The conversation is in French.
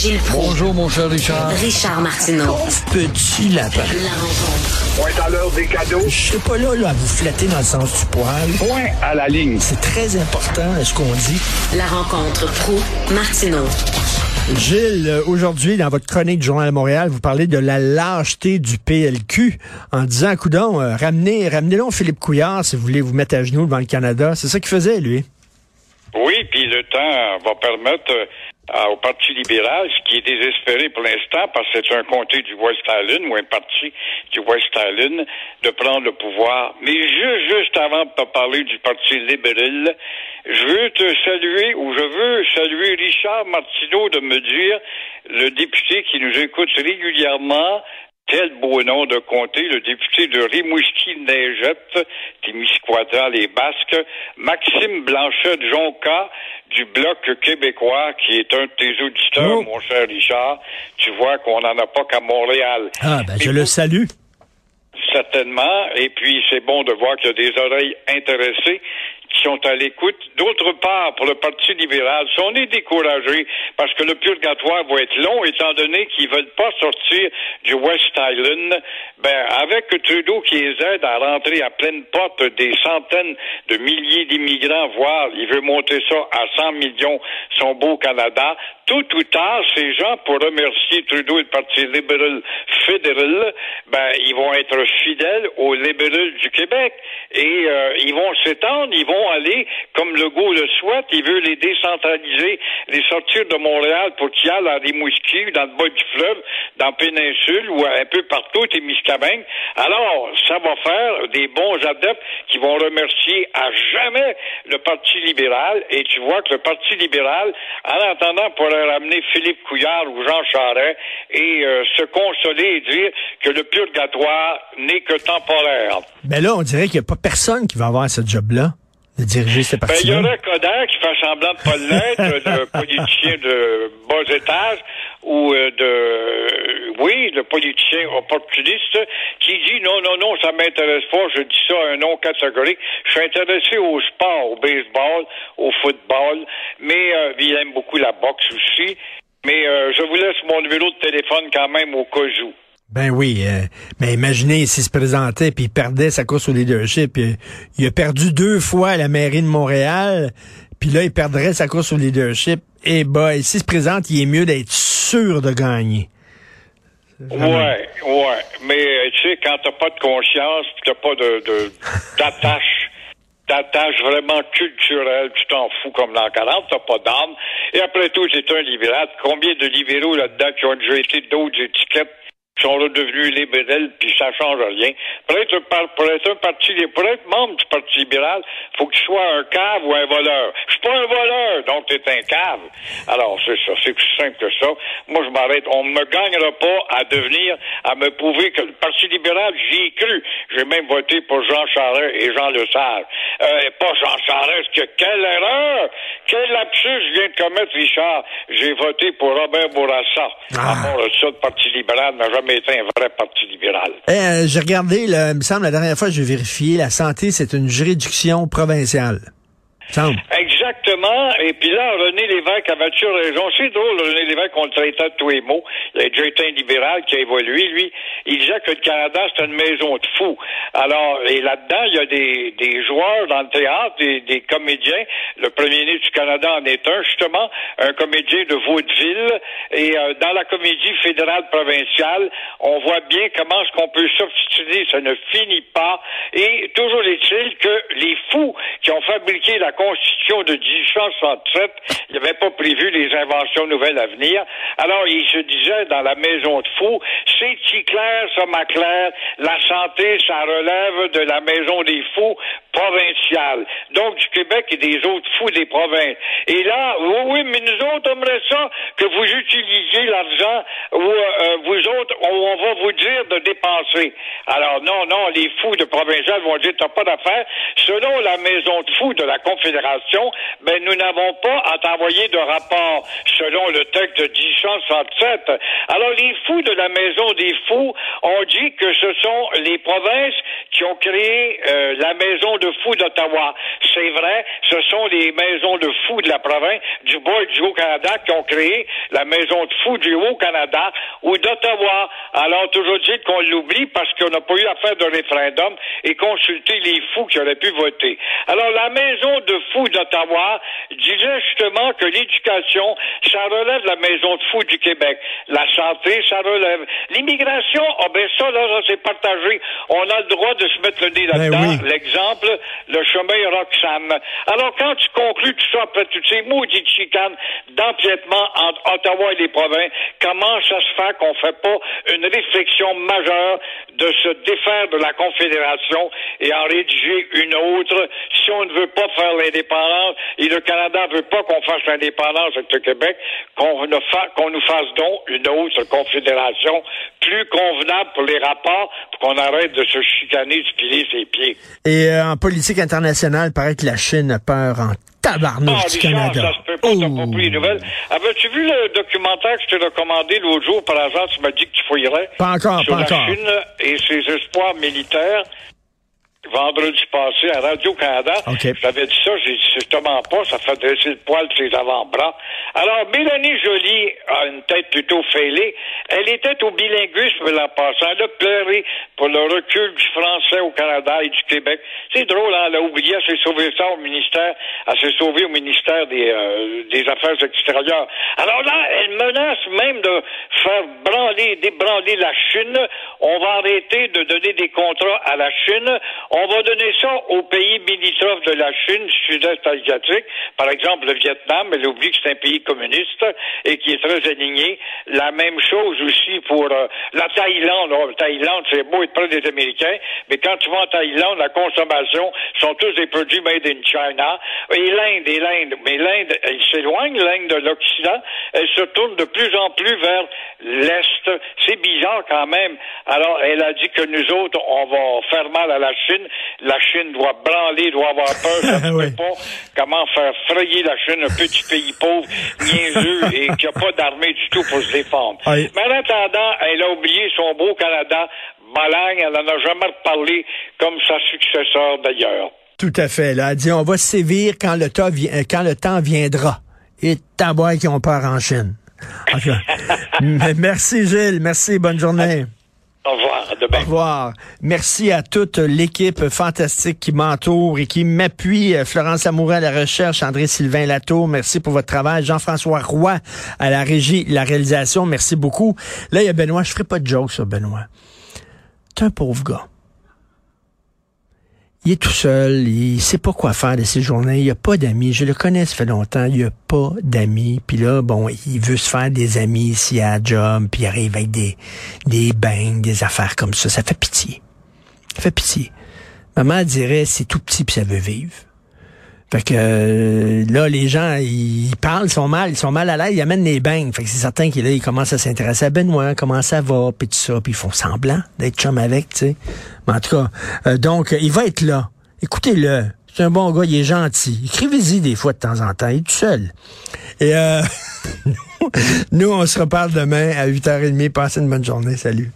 Gilles Proulx. Bonjour, mon cher Richard. Richard Martineau. Petit lapin. La rencontre. Point à l'heure des cadeaux. Je serai pas là, là, à vous flatter dans le sens du poil. Point à la ligne. C'est très important, ce qu'on dit? La rencontre pro martineau Gilles, euh, aujourd'hui, dans votre chronique du Journal de Montréal, vous parlez de la lâcheté du PLQ en disant, coudon, euh, ramenez, ramenez donc Philippe Couillard si vous voulez vous mettre à genoux devant le Canada. C'est ça qu'il faisait, lui? Oui, puis le temps va permettre euh, au Parti libéral, ce qui est désespéré pour l'instant, parce que c'est un comté du West Island ou un parti du West Island, de prendre le pouvoir. Mais juste, juste avant de parler du Parti libéral, je veux te saluer, ou je veux saluer Richard Martineau de me dire, le député qui nous écoute régulièrement, quel beau nom de comté, le député de Rimouski-Neigette, Témiscouata, les Basques, Maxime Blanchet de Jonca, du Bloc québécois, qui est un de tes auditeurs, Oh. mon cher Richard. Tu vois qu'on n'en a pas qu'à Montréal. Ah, ben, Mais je le salue. Certainement. Et puis, c'est bon de voir qu'il y a des oreilles intéressées qui sont à l'écoute. D'autre part, pour le Parti libéral, si on est découragé parce que le purgatoire va être long, étant donné qu'ils veulent pas sortir du West Island, ben, avec Trudeau qui les aide à rentrer à pleine porte des centaines de milliers d'immigrants, voire il veut monter ça à 100 millions, son beau Canada, tôt ou tard, ces gens, pour remercier Trudeau et le Parti libéral fédéral, ben, ils vont être fidèles aux libéraux du Québec. Et euh, ils vont s'étendre, ils vont aller, comme Legault le souhaite, il veut les décentraliser, les sortir de Montréal pour qu'ils aillent à Rimouski, ou dans le bas du fleuve, dans la péninsule, ou un peu partout, Témiscamingue. Alors, ça va faire des bons adeptes qui vont remercier à jamais le Parti libéral. Et tu vois que le Parti libéral, en attendant, pourrait ramener Philippe Couillard ou Jean Charest et euh, se consoler et dire que le purgatoire n'est que temporaire. Ben là, on dirait qu'il n'y a pas personne qui va avoir ce job-là, de diriger ce Ben, il y aurait Coder qui fait semblant de pas l'être, de politicien de bas étage, ou euh, de, oui, de politicien opportuniste, qui dit non, non, non, ça m'intéresse pas, je dis ça un nom catégorique. Je suis intéressé au sport, au baseball, au football, mais euh, il aime beaucoup la boxe aussi. Mais euh, je vous laisse mon numéro de téléphone quand même au cas où. Ben oui, euh, mais imaginez s'il se présentait puis il perdait sa course au leadership. Il, il a perdu deux fois à la mairie de Montréal, puis là, il perdrait sa course au leadership. Et bah, s'il se présente, il est mieux d'être sûr de gagner. Ouais, ouais. Mais euh, tu sais, quand t'as pas de conscience, t'as pas de de- d'attache, d'attache vraiment culturelle, tu t'en fous comme l'an 40, t'as pas d'âme. Et après tout, c'est un libéral. Combien de libéraux là-dedans qui ont déjà été d'autres étiquettes sont redevenus libéraux, puis ça change rien. Pour être, par- pour être un parti, pour être membre du Parti libéral, faut que tu sois un cave ou un voleur. Je suis pas un voleur, donc tu es un cave. Alors, c'est ça, c'est plus simple que ça. Moi, je m'arrête. On ne me gagnera pas à devenir, à me prouver que le Parti libéral, j'y ai cru. J'ai même voté pour Jean Charest et Jean Lesage. Euh, pas Jean Charest, que quelle erreur! Quel lapsus je viens de commettre, Richard? J'ai voté pour Robert Bourassa. Ah. À part de ça, le Parti libéral n'a jamais été un vrai Parti libéral. Eh, euh, j'ai regardé, là, il me semble, la dernière fois, j'ai vérifié, la santé, c'est une juridiction provinciale. Exactement. Et puis là, René Lévesque avait-tu raison? C'est drôle, René Lévesque, on le traitait de tous les mots. Il a déjà été un libéral qui a évolué, lui. Il disait que le Canada, c'est une maison de fous. Alors, et là-dedans, il y a des, des joueurs dans le théâtre, des, des comédiens. Le premier ministre du Canada en est un, justement, un comédien de Vaudeville. Et euh, dans la comédie fédérale provinciale, on voit bien comment est-ce qu'on peut s'obstiner. Ça ne finit pas. Et toujours est-il que les fous qui ont fabriqué la Constitution de 1867, ils n'avaient pas prévu les inventions nouvelles à venir. Alors, ils se disaient dans la maison de fous, c'est-il clair, ça, ma claire, la santé, ça relève de la maison des fous provinciale. Donc, du Québec et des autres fous des provinces. Et là, oui, oui, mais nous autres, on aimerait ça que vous utilisiez l'argent ou euh, vous autres, on, on va vous dire de dépenser. Alors, non, non, les fous de provincial vont dire, t'as pas d'affaires. Selon la maison de fous de la Confédération ben nous n'avons pas à t'envoyer de rapport selon le texte de 1067. Alors les fous de la Maison des fous ont dit que ce sont les provinces qui ont créé euh, la Maison de fous d'Ottawa. C'est vrai, ce sont les maisons de fous de la province du et du Haut-Canada qui ont créé la Maison de fous du Haut-Canada ou d'Ottawa. Alors toujours dit qu'on l'oublie parce qu'on n'a pas eu à faire de référendum et consulter les fous qui auraient pu voter. Alors la Maison de fous d'Ottawa disait justement que l'éducation, ça relève la Maison de fous du Québec. La santé, ça relève. L'immigration, ah ben ça, là, ça, c'est partagé. On a le droit de se mettre le nez là-dedans. Ben oui. L'exemple, le chemin Roxham. Alors, quand tu conclus tout ça après toutes ces maudites chicanes d'empiètement entre Ottawa et provinces, comment ça se fait qu'on fait pas une réflexion majeure de se défaire de la Confédération et en rédiger une autre? Si on ne veut pas faire l'indépendance et le Canada veut pas qu'on fasse l'indépendance avec le Québec, qu'on ne nous fasse donc une autre confédération plus convenable pour les rapports pour qu'on arrête de se chicaner, se piler ses pieds. Et euh, en politique internationale, paraît que la Chine a peur en tabarnouche Ah, du Canada. ça se peut pas, t'as pas Oh. pris les nouvelles. Avais-tu vu le documentaire que je t'ai recommandé l'autre jour par hasard? Tu m'as dit que tu fouillerais. Pas encore, sur pas la encore. Chine et ses espoirs militaires. Vendredi passé à Radio-Canada. OK. Je t'avais dit ça, j'ai dit, si je te mens pas, ça fait dresser le poil de ses avant-bras. Alors, Mélanie Joly a une tête plutôt fêlée. Elle était au bilinguisme l'an passé. Elle a pleuré pour le recul du français au Canada et du Québec. C'est drôle, hein, elle a oublié, elle s'est sauvée ça au ministère, elle s'est sauvée au ministère des, euh, des Affaires extérieures. Alors là, elle menace même de faire branler, débranler la Chine. On va arrêter de donner des contrats à la Chine. On va donner ça aux pays limitrophes de la Chine, sud-est asiatique. Par exemple, le Vietnam, elle oublie que c'est un pays communiste et qui est très aligné. La même chose aussi pour euh, la Thaïlande. Oh, la Thaïlande, c'est beau être près des Américains, mais quand tu vas en Thaïlande, la consommation sont tous des produits made in China. Et l'Inde, et l'Inde. Mais l'Inde, elle s'éloigne, l'Inde de l'Occident. Elle se tourne de plus en plus vers l'Est. C'est bizarre quand même. Alors, elle a dit que nous autres, on va faire mal à la Chine. La Chine doit branler, doit avoir peur. Ça ne Oui. peut pas. Comment faire frayer la Chine, un petit pays pauvre, niaiseux et qui n'a pas d'armée du tout pour se défendre. Oui. Mais en attendant, elle a oublié son beau Canada. Balagne, elle n'en a jamais reparlé comme sa successeur d'ailleurs. Tout à fait. Là, elle dit on va sévir quand le temps, euh, quand le temps viendra. Et tabois qui ont peur en Chine. Merci Gilles, merci, bonne journée. Au revoir. Merci à toute l'équipe fantastique qui m'entoure et qui m'appuie. Euh, Florence Amoureux à la recherche, André-Sylvain Latour, merci pour votre travail. Jean-François Roy à la régie, la réalisation, merci beaucoup. Là, il y a Benoît, je ferai pas de joke sur Benoît. T'es un pauvre gars. Il est tout seul, il sait pas quoi faire de ses journées, il a pas d'amis, je le connais, ça fait longtemps, il a pas d'amis, puis là, bon, il veut se faire des amis ici à la job, puis il arrive avec des, des bangs, des affaires comme ça, ça fait pitié. Ça fait pitié. Maman dirait, c'est tout petit puis ça veut vivre. Fait que euh, là, les gens, ils parlent, ils sont mal, ils sont mal à l'aise, ils amènent les bangs. Fait que c'est certain qu'ils ils commencent à s'intéresser à Benoît, comment ça va, puis tout ça, puis ils font semblant d'être chum avec, tu sais. Mais en tout cas, euh, donc, il va être là. Écoutez-le. C'est un bon gars, il est gentil. Écrivez-y des fois de temps en temps, il est tout seul. Et euh, nous, on se reparle demain à 8h30. Passez une bonne journée. Salut.